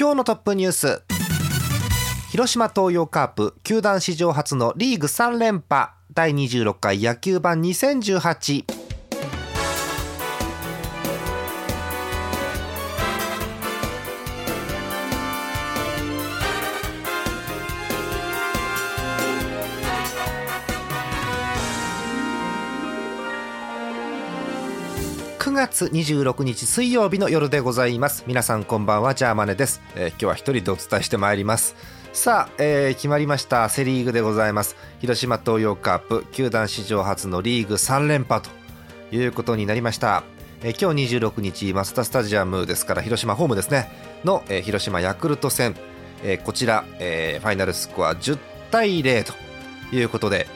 今日のトップニュース。広島東洋カープ球団史上初のリーグ3連覇。第26回野球版2018 9月26日水曜日の夜でございます。皆さんこんばんはジャーマネです、えー今日は一人でお伝えしてまいります。さあ、えー決まりましたセリーグでございます。広島東洋カープ球団史上初のリーグ3連覇ということになりました、えー今日26日マツダスタジアムですから広島ホームですね。の、えー広島ヤクルト戦、えーこちら、えーファイナルスコア10対0ということで、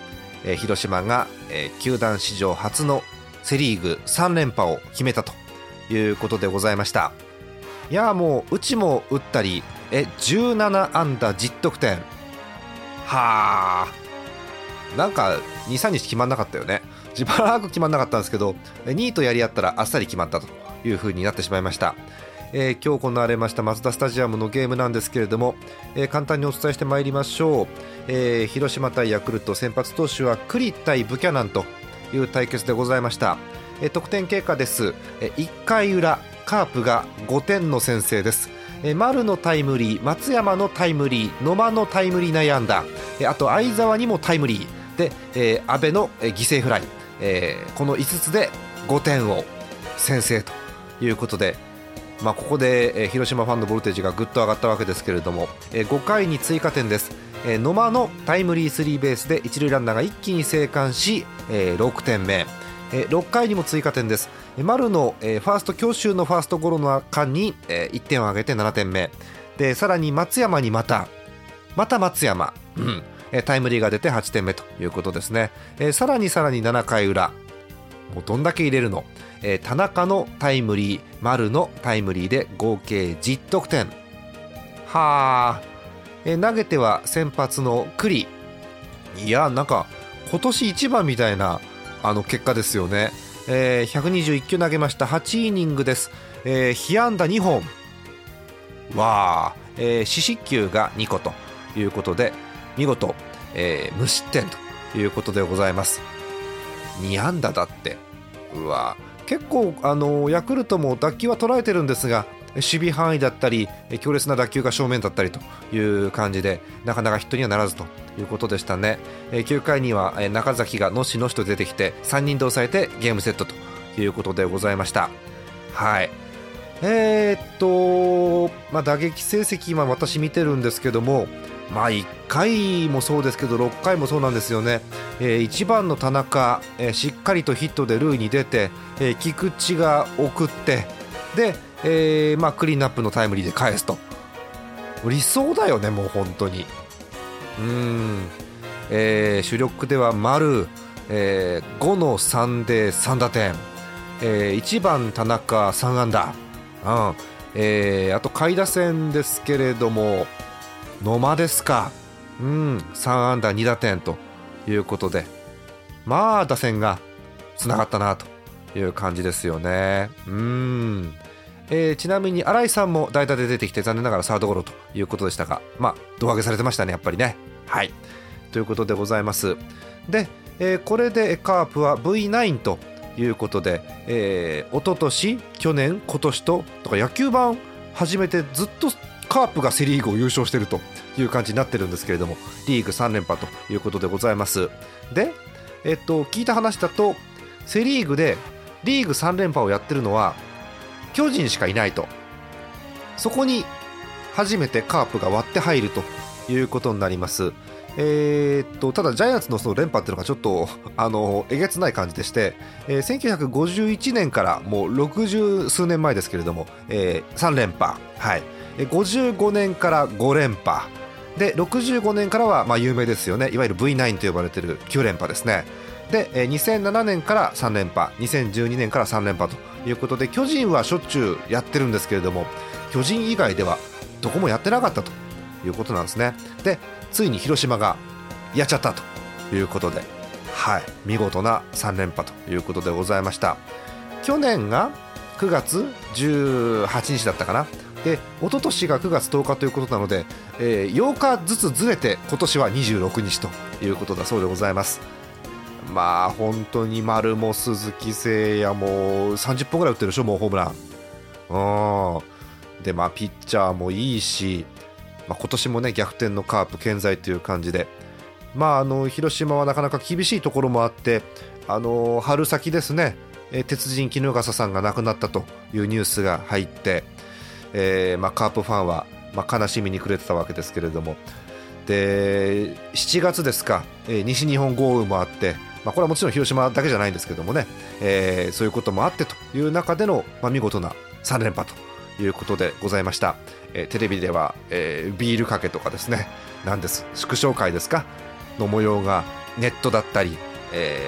えー広島が、えー球団史上初のセ・リーグ3連覇を決めたということでございました。いやもううちも打ったりえ17安打10得点。はあなんか23日決まんなかったよね。しばらく決まんなかったんですけど2位とやり合ったらあっさり決まったという風になってしまいました。えー今日行われましたマツダスタジアムのゲームなんですけれども、えー簡単にお伝えしてまいりましょう、えー広島対ヤクルト先発投手は栗対ブキャナンという対決でございました、え得点経過です、えー1回裏カープが5点の先制です。え丸のタイムリー松山のタイムリー野間のタイムリー内野安打えあと相澤にもタイムリー。で、えー阿部のえ犠牲フライ、えーこの5つで5点を先制ということで。まあ、ここで、えー広島ファンのボルテージがぐっと上がったわけですけれども、えー5回に追加点です、野間のタイムリースリーベースで一塁ランナーが一気に生還し、えー6点目、6回にも追加点です。丸の、ファースト強襲のファーストゴロの間に、え1点を挙げて7点目。でさらに松山にまたまた松山、うん。タイムリーが出て8点目ということですね、さらにさらに7回裏。もうどんだけ入れるの、田中のタイムリー丸のタイムリーで合計10得点。はあ、え投げては先発の栗いやなんか今年一番みたいなあの結果ですよね、えー121球投げました。8イニングです、えー被安打2本。わあ、えー四死球が2個ということで見事、えー無失点ということでございます。2安打だって。うわ結構あのヤクルトも打球は捉えてるんですが守備範囲だったり強烈な打球が正面だったりという感じでなかなかヒットにはならずということでしたね。9回には中崎がのしのしと出てきて3人で抑えてゲームセットということでございました。はい。えーっと、まあ、打撃成績今私見てるんですけどもまあ1回もそうですけど6回もそうなんですよね、え1番の田中、えーしっかりとヒットで塁に出て、えー菊池が送ってで、えーまあ、クリーンナップのタイムリーで返すと。理想だよねもう本当に。うん、えー主力では丸、え5の3で3打点、え1番田中3安打、うん。えーあと下位打線ですけれども野間ですか、うん、3安打2打点ということで。まあ打線がつながったなという感じですよね。うん。えーちなみに新井さんも代打で出てきて残念ながらサードゴロということでしたが、まあ、胴上げされてましたね、やっぱりね。はいということでございます。で、えーこれでカープは V9 ということで、えー、一昨年去年、今年ととか野球盤始めてずっとカープがセ・リーグを優勝しているという感じになってるんですけれどもリーグ3連覇ということでございますで、えっと、聞いた話だとセ・リーグでリーグ3連覇をやってるのは巨人しかいないと。そこに初めてカープが割って入るということになります。えーっとただジャイアンツのその連覇っていうのがちょっとあのえげつない感じでして、えー1951年からもう60数年前ですけれども、え3連覇、はい。55年から5連覇。で65年からはまあ有名ですよね。いわゆる V9 と呼ばれている9連覇ですね。で2007年から3連覇。2012年から3連覇ということで巨人はしょっちゅうやってるんですけれども巨人以外ではどこもやってなかったということなんですね。でついに広島がやっちゃったということではい見事な3連覇ということでございました。去年が9月18日だったかな。で一昨年が9月10日ということなので、えー、8日ずつずれて今年は26日ということだそうでございます。まあ本当に丸も鈴木誠也も30本ぐらい打ってるでしょもうホームラン。うん。でまあピッチャーもいいし、まあ、今年もね逆転のカープ健在という感じで。まああの広島はなかなか厳しいところもあってあの春先ですねえ鉄人衣笠さんが亡くなったというニュースが入って、えーまあ、カープファンは、まあ、悲しみに暮れてたわけですけれども。で7月ですか、えー、西日本豪雨もあってまあ、これはもちろん広島だけじゃないんですけどもね、えー、そういうこともあってという中での、まあ、見事な3連覇ということでございました、えー、テレビでは、えー、ビールかけとかですねなんです。祝勝会ですか？の模様がネットだったり、え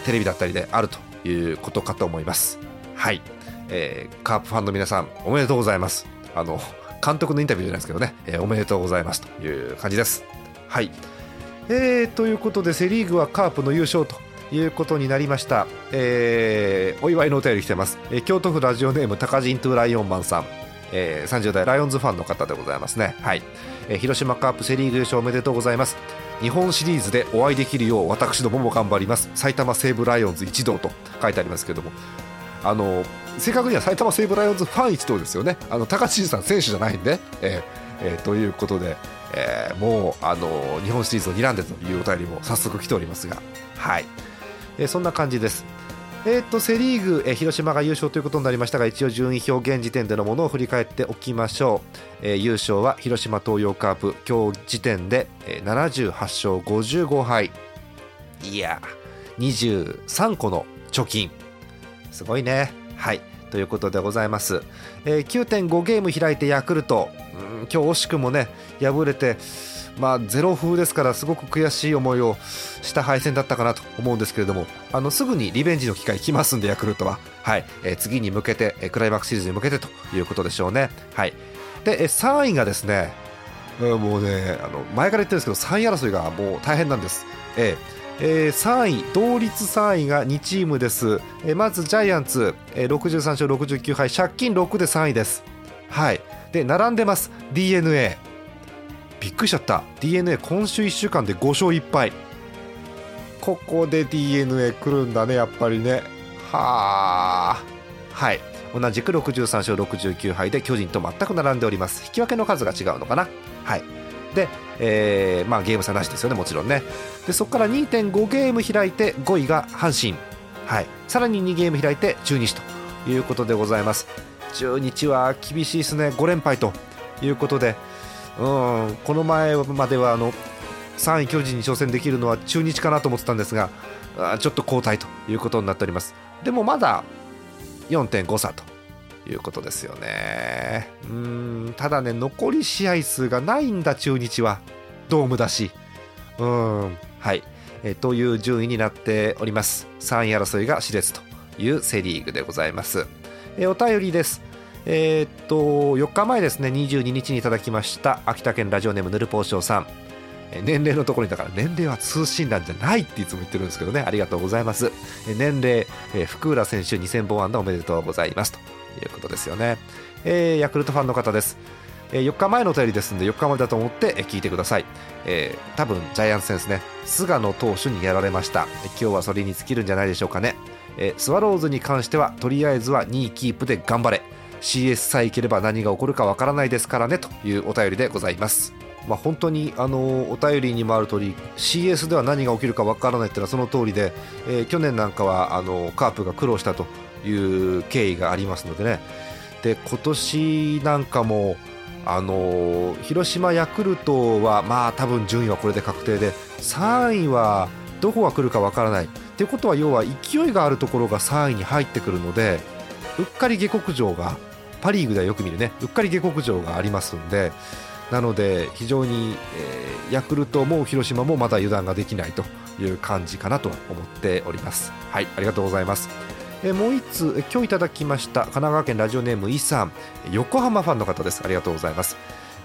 ー、テレビだったりであるということかと思います。はい、えー、カープファンの皆さんおめでとうございます。あの監督のインタビューじゃないですけどね、えー、おめでとうございますという感じです。はい。えー、ということでセ・リーグはカープの優勝ということになりました、えー、お祝いのお便り来てます、えー、京都府ラジオネーム高人トゥライオンマンさん、えー、30代ライオンズファンの方でございますね。はい、えー、広島カープセ・リーグ優勝おめでとうございます。日本シリーズでお会いできるよう私どもも頑張ります。埼玉西武ライオンズ一同と書いてありますけども。あの正確には埼玉西武ライオンズファン一同ですよね。あの高知さん選手じゃないんで、えーえー、ということで。えー、もうあの日本シリーズを睨んでというお便りも早速来ておりますが、はい。えー、そんな感じです。えーと、セ・リーグ、えー、広島が優勝ということになりましたが一応順位表現時点でのものを振り返っておきましょう、えー、優勝は広島東洋カープ今日時点で、えー、78勝55敗。いや23個の貯金。すごいね。はい。ということでございます、えー、9.5ゲーム開いてヤクルト。うん今日惜しくもね敗れてまあ、ゼロ風ですからすごく悔しい思いをした敗戦だったかなと思うんですけれどもあのすぐにリベンジの機会来ますんでヤクルトは、はい。えー、次に向けて、えー、クライマックスシリーズに向けてということでしょうね。はい、で、えー、3位がですねもうねあの前から言ってるんですけど3位争いがもう大変なんです。えーえー、3位同率3位が2チームです、えー、まずジャイアンツ、えー、63勝69敗借金6で3位です。はい。で並んでます。d n a びっくりしちゃった。d n a 今週1週間で5勝1敗。ここで d n a 来るんだねやっぱりね。はあ。はい。同じく63勝69敗で巨人と全く並んでおります。引き分けの数が違うのかな。はい。で、えーまあ、ゲーム差なしですよねもちろんね。でそこから2.5ゲーム開いて5位が阪神、はい、さらに2ゲーム開いて中日ということでございます。中日は厳しいですね。5連敗ということでうんこの前まではあの3位巨人に挑戦できるのは中日かなと思ってたんですがあちょっと後退ということになっております。でもまだ4.5差ということですよね。うん。ただね残り試合数がないんだ中日はドームだし。うん。はい。えという順位になっております。3位争いが熾烈というセ・リーグでございます。えお便りです。えー、っと4日前ですね22日にいただきました秋田県ラジオネームぬるぽうしょうさん。年齢のところにだから年齢は通信欄じゃないっていつも言ってるんですけどねありがとうございます。年齢福浦選手2000本安打おめでとうございます。ということですよね、えー、ヤクルトファンの方です。4日前のお便りですんで4日前だと思って聞いてください、えー、多分ジャイアンツ戦ですね菅野投手にやられました。今日はそれに尽きるんじゃないでしょうかね、えー、スワローズに関してはとりあえずは2位キープで頑張れ。CS さえいければ何が起こるかわからないですからねというお便りでございます。まあ、本当にあのお便りにもある通り CS では何が起きるかわからないっていうのはその通りで、えー、去年なんかはあのカープが苦労したという経緯がありますのでねで今年なんかもあの広島ヤクルトはまあ多分順位はこれで確定で3位はどこが来るかわからないっていうことは要は勢いがあるところが3位に入ってくるのでうっかり下克上がパ・リーグではよく見るねうっかり下克上がありますんでなので非常に、えー、ヤクルトも広島もまだ油断ができないという感じかなと思っております。はいありがとうございます。えー、もう1つ今日いただきました神奈川県ラジオネームイさん横浜ファンの方です。ありがとうございます、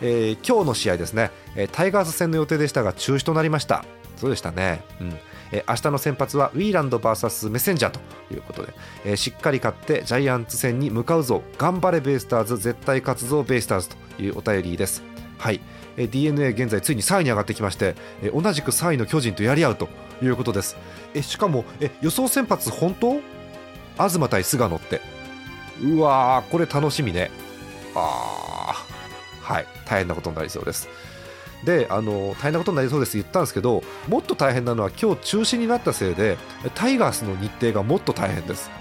えー、今日の試合ですね。えタイガース戦の予定でしたが中止となりました。そうでしたね。うん。え明日の先発はウィーランド VS メッセンジャーということで、しっかり勝ってジャイアンツ戦に向かうぞ。頑張れベイスターズ。絶対勝つぞベイスターズというお便りです。はい、d n a 現在ついに3位に上がってきまして、同じく3位の巨人とやり合うということです。しかも予想先発本当？東対菅野って。うわーこれ楽しみね。あー。はい。大変なことになりそうです。であの大変なことになりそうです言ったんですけどもっと大変なのは今日中止になったせいでタイガースの日程がもっと大変です。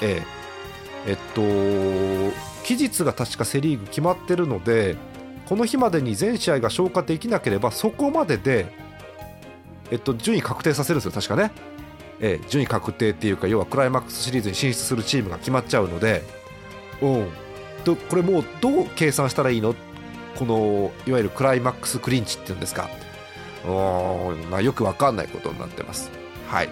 ええ。えっと期日が確かセ・リーグ決まってるのでこの日までに全試合が消化できなければそこまでで、えっと、順位確定させるんですよ確かね、えー、順位確定っていうか要はクライマックスシリーズに進出するチームが決まっちゃうので、うん、とこれもうどう計算したらいいのこのいわゆるクライマックスクリンチっていうんですか。まあ、よく分かんないことになってます。はい。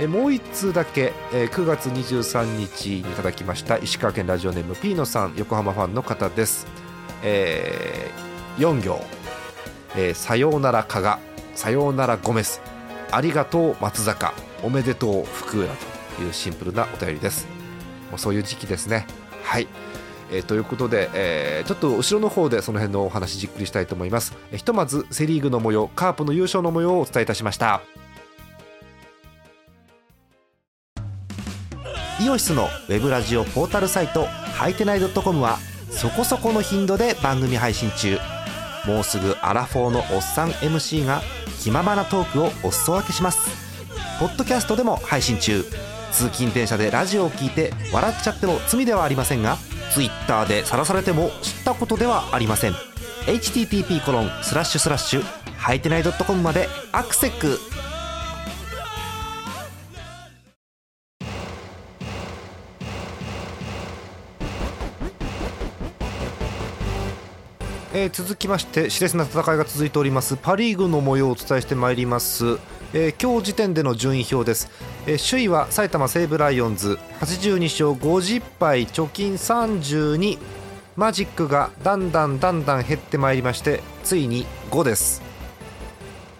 えもう1通だけ、え9月23日にいただきました石川県ラジオネームピーノさん横浜ファンの方です。えー、4行、えー、さようなら加賀さようならゴメスありがとう松坂。おめでとう福浦というシンプルなお便りです。もうそういう時期ですね。はい、えー、ということで、えー、ちょっと後ろの方でその辺のお話じっくりしたいと思います、えー、ひとまずセ・リーグの模様カープの優勝の模様をお伝えいたしました。イオシスのウェブラジオポータルサイトハイテナイドットコムはそこそこの頻度で番組配信中。もうすぐアラフォーのおっさん MC が気ままなトークをお裾分けします。ポッドキャストでも配信中。通勤電車でラジオを聞いて笑っちゃっても罪ではありませんが Twitter で晒されても知ったことではありません。http コロンスラッシュスラッシュはいてない .com までアクセックえー、続きまして熾烈な戦いが続いております。パ・リーグの模様をお伝えしてまいります、えー、今日時点での順位表です、えー、首位は埼玉西武ライオンズ。82勝50敗貯金32マジックがだんだんだんだん減ってまいりましてついに5です。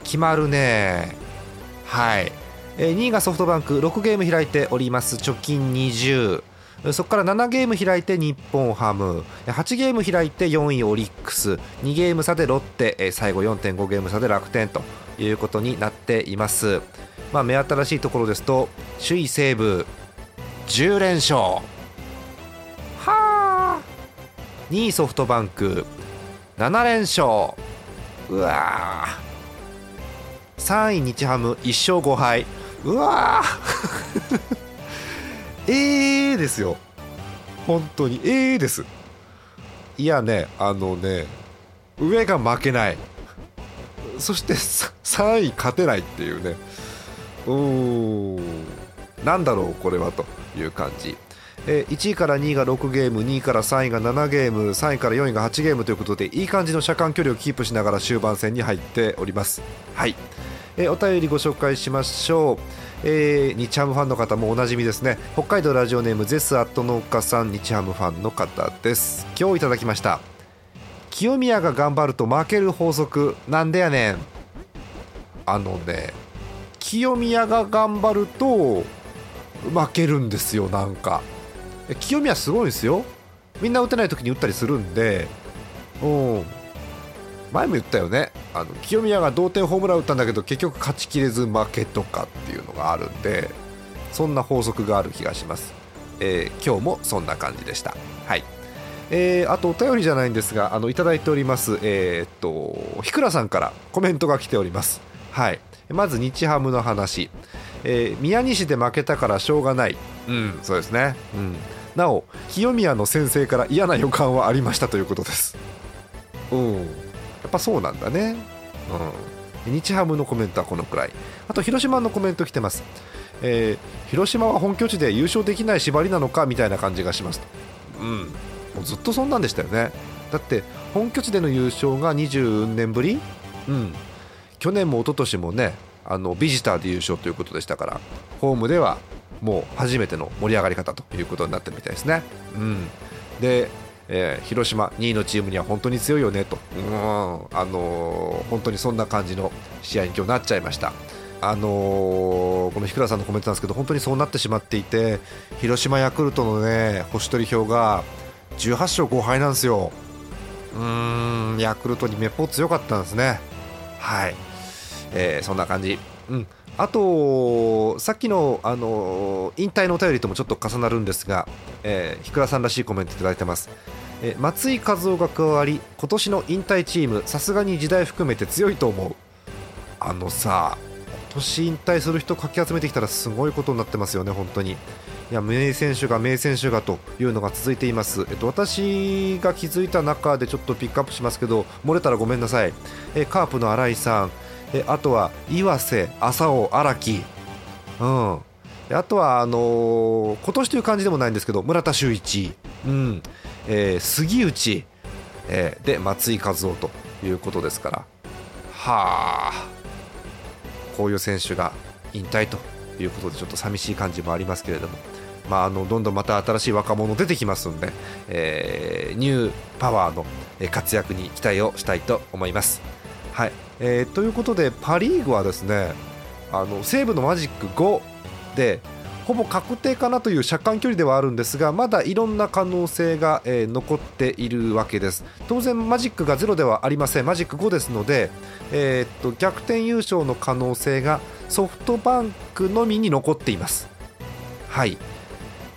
決まるね。はい、えー、2位がソフトバンク。6ゲーム開いております。貯金20そこから7ゲーム開いて日本ハム。8ゲーム開いて4位オリックス。2ゲーム差でロッテ。最後4.5ゲーム差で楽天と。いうことになっています、まあ、目新しいところですと首位西武10連勝。はあ。2位ソフトバンク7連勝。うわ3位日ハム1勝5敗。うわ ええ、ですよ。本当にええ、です。いやねあのね上が負けない。そして3位勝てないっていうね。うー。んなんだろうこれはという感じ。え1位から2位が6ゲーム2位から3位が7ゲーム3位から4位が8ゲームということでいい感じの車間距離をキープしながら終盤戦に入っております。はい、えお便りご紹介しましょう。えー、日ハムファンの方もおなじみですね。北海道ラジオネームゼスアット農家さん日ハムファンの方です。今日いただきました。清宮が頑張ると負ける法則なんでやね。んあのね清宮が頑張ると負けるんですよなんか。清宮すごいですよ。みんな打てない時に打ったりするんで。うん。前も言ったよね。あの清宮が同点ホームラン打ったんだけど結局勝ちきれず負けとかっていうのがあるんでそんな法則がある気がします、えー、今日もそんな感じでした。はい。えー、あとお便りじゃないんですがあのいただいておりますえー、っとひくらさんからコメントが来ております。はい。まず日ハムの話、えー、宮西で負けたからしょうがない。うんそうですね。うん。なお清宮の先生から嫌な予感はありましたということです。うん。やっぱそうなんだね。うん。日ハムのコメントはこのくらい。あと広島のコメント来てます、えー、広島は本拠地で優勝できない縛りなのかみたいな感じがしますうん。もうずっとそんなんでしたよね。だって本拠地での優勝が20年ぶり？うん。去年も一昨年もねあのビジターで優勝ということでしたからホームではもう初めての盛り上がり方ということになってるみたいですね。うん、で、えー、広島2位のチームには本当に強いよねと、うん。あのー、本当にそんな感じの試合に今日なっちゃいました。あのー、この日倉さんのコメントなんですけど本当にそうなってしまっていて広島ヤクルトのね星取り票が18勝5敗なんですよ。うーんヤクルトにめっぽう強かったんですね。はい、えー、そんな感じ。うんあと、さっきの、あの引退のお便りともちょっと重なるんですが、えー、日倉さんらしいコメントいただいてます、え、松井和夫が加わり今年の引退チームさすがに時代含めて強いと思うあのさ今年引退する人かき集めてきたらすごいことになってますよね本当にいや名選手が名選手がというのが続いています、えっと、私が気づいた中でちょっとピックアップしますけど漏れたらごめんなさい、えカープの新井さん。えあとは岩瀬、浅尾、荒木、うん、あとはあのー、今年という感じでもないんですけど村田修一、うん。えー、杉内、えー、で松井一夫ということですから。はあ。こういう選手が引退ということでちょっと寂しい感じもありますけれども。まあ、あのどんどんまた新しい若者出てきますんで、えー、ニューパワーの活躍に期待をしたいと思います。はい、えー、ということでパ・リーグはですねあの西武のマジック5でほぼ確定かなという車間距離ではあるんですがまだいろんな可能性が、えー、残っているわけです。当然マジックが0ではありません。マジック5ですので、えー、っと逆転優勝の可能性がソフトバンクのみに残っています。はい。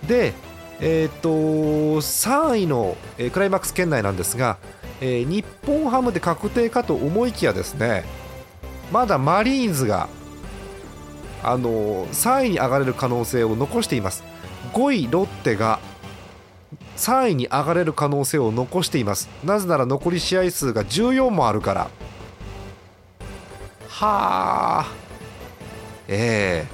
でえー、っと3位の、え、クライマックス圏内なんですがえー、日本ハムで確定かと思いきやですねまだマリーンズが、あのー、3位に上がれる可能性を残しています。5位ロッテが3位に上がれる可能性を残しています。なぜなら残り試合数が14もあるから。はあえ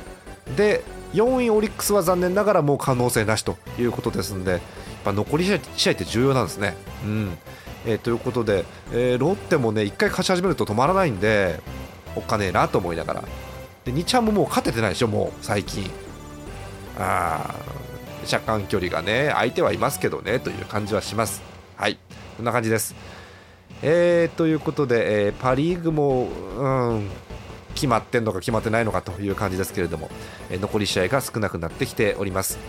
えー、で4位オリックスは残念ながらもう可能性なしということですのでやっぱ残り試合って重要なんですね。うん。えー、ということで、えー、ロッテもね1回勝ち始めると止まらないんでおっかねえなと思いながら。で2ちゃんももう勝ててないでしょもう最近。あ車間距離がね相手はいますけどねという感じはします。はい。こんな感じです。えー、ということで、えー、パ・リーグも、うん、決まってんのか決まってないのかという感じですけれども、えー、残り試合が少なくなってきております。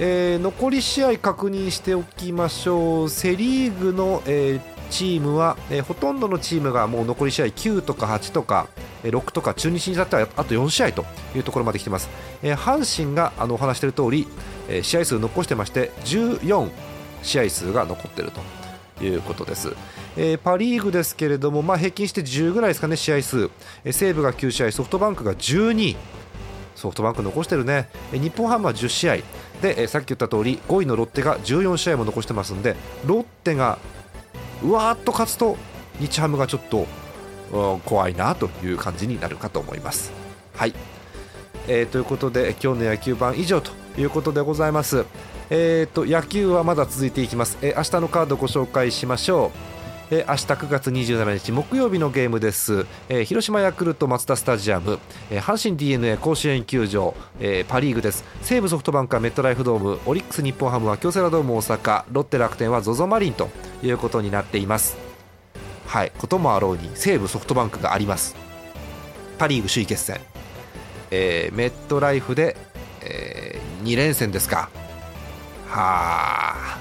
えー、残り試合確認しておきましょう。セ・リーグの、えー、チームは、えー、ほとんどのチームがもう残り試合9とか8とか、え、6とか中日に至ってはあと4試合というところまで来てます、えー、阪神があのお話している通り、えー、試合数残してまして14試合数が残っているということです、えー、パ・リーグですけれども、まあ、平均して10ぐらいですかね試合数、えー、西武が9試合ソフトバンクが12位ソフトバンク残してるねえ日本ハムは10試合で、えさっき言った通り5位のロッテが14試合も残してますんでロッテがうわーっと勝つと日ハムがちょっと怖いなという感じになるかと思います。はい、えー、ということで今日の野球版以上ということでございます。えーと、野球はまだ続いていきます、えー、明日のカードご紹介しましょう。えー、明日9月27日木曜日のゲームです、えー、広島ヤクルトマツダスタジアム、えー、阪神 d n a 甲子園球場、えー、パ・リーグです。西武ソフトバンクはメットライフドーム。オリックス日本ハムは京セラドーム大阪。ロッテ楽天は ZOZO マリンということになっています。はい。こともあろうに西武ソフトバンクがあります。パ・リーグ首位決戦、えー、メットライフで、えー、2連戦ですか。はあ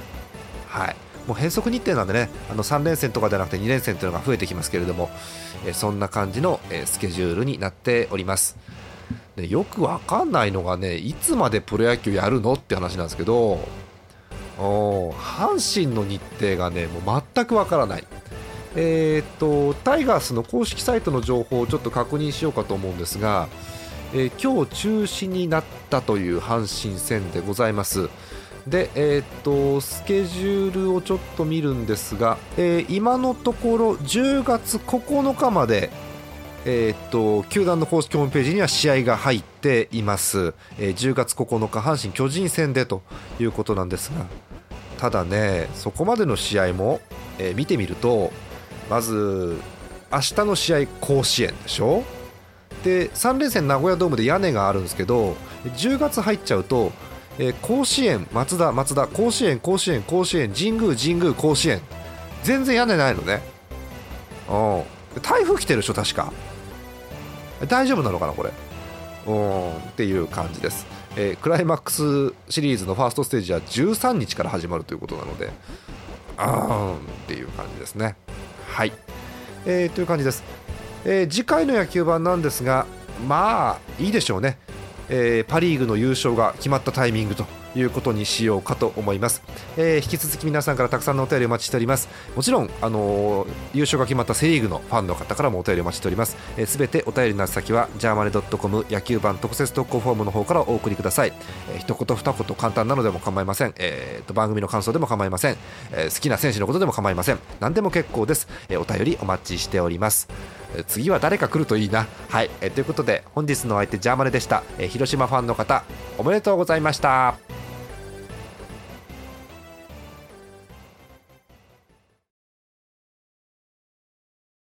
はい。もう変則日程なんでねあの3連戦とかではなくて2連戦というのが増えてきますけれども、えそんな感じの、えスケジュールになっておりますでよくわかんないのがねいつまでプロ野球やるのって話なんですけどお阪神の日程がねもう全くわからないえー、っとタイガースの公式サイトの情報をちょっと確認しようかと思うんですが、えー、今日中止になったという阪神戦でございます。で、えー、っとスケジュールをちょっと見るんですが、えー、今のところ10月9日までえー、っと球団の公式ホームページには試合が入っています、えー、10月9日阪神・巨人戦でということなんですがただねそこまでの試合も、えー見てみるとまず明日の試合甲子園でしょ？で3連戦名古屋ドームで屋根があるんですけど10月入っちゃうと、えー甲子園松田松田甲子園甲子園甲子園神宮神宮甲子園。全然屋根ないのね。うん。台風来てるでしょ確か。大丈夫なのかなこれ。うん。っていう感じです、えークライマックスシリーズのファーストステージは13日から始まるということなので。あーん。っていう感じですね。はい、えーという感じです、えー次回の野球盤なんですがまあいいでしょうね、えーパ・リーグの優勝が決まったタイミングということにしようかと思います、えー引き続き皆さんからたくさんのお便りお待ちしております。もちろん、あのー優勝が決まったセ・リーグのファンの方からもお便りお待ちしております。すべ、てお便りの先はジャーマネドットコム野球版特設投稿フォームの方からお送りください、えー一言二言簡単なのでも構いません、えーと番組の感想でも構いません、えー好きな選手のことでも構いません。何でも結構です、えーお便りお待ちしております。え次は誰か来るといいな。はい、えということで本日のお相手ジャーマネでした、えー広島ファンの方おめでとうございました。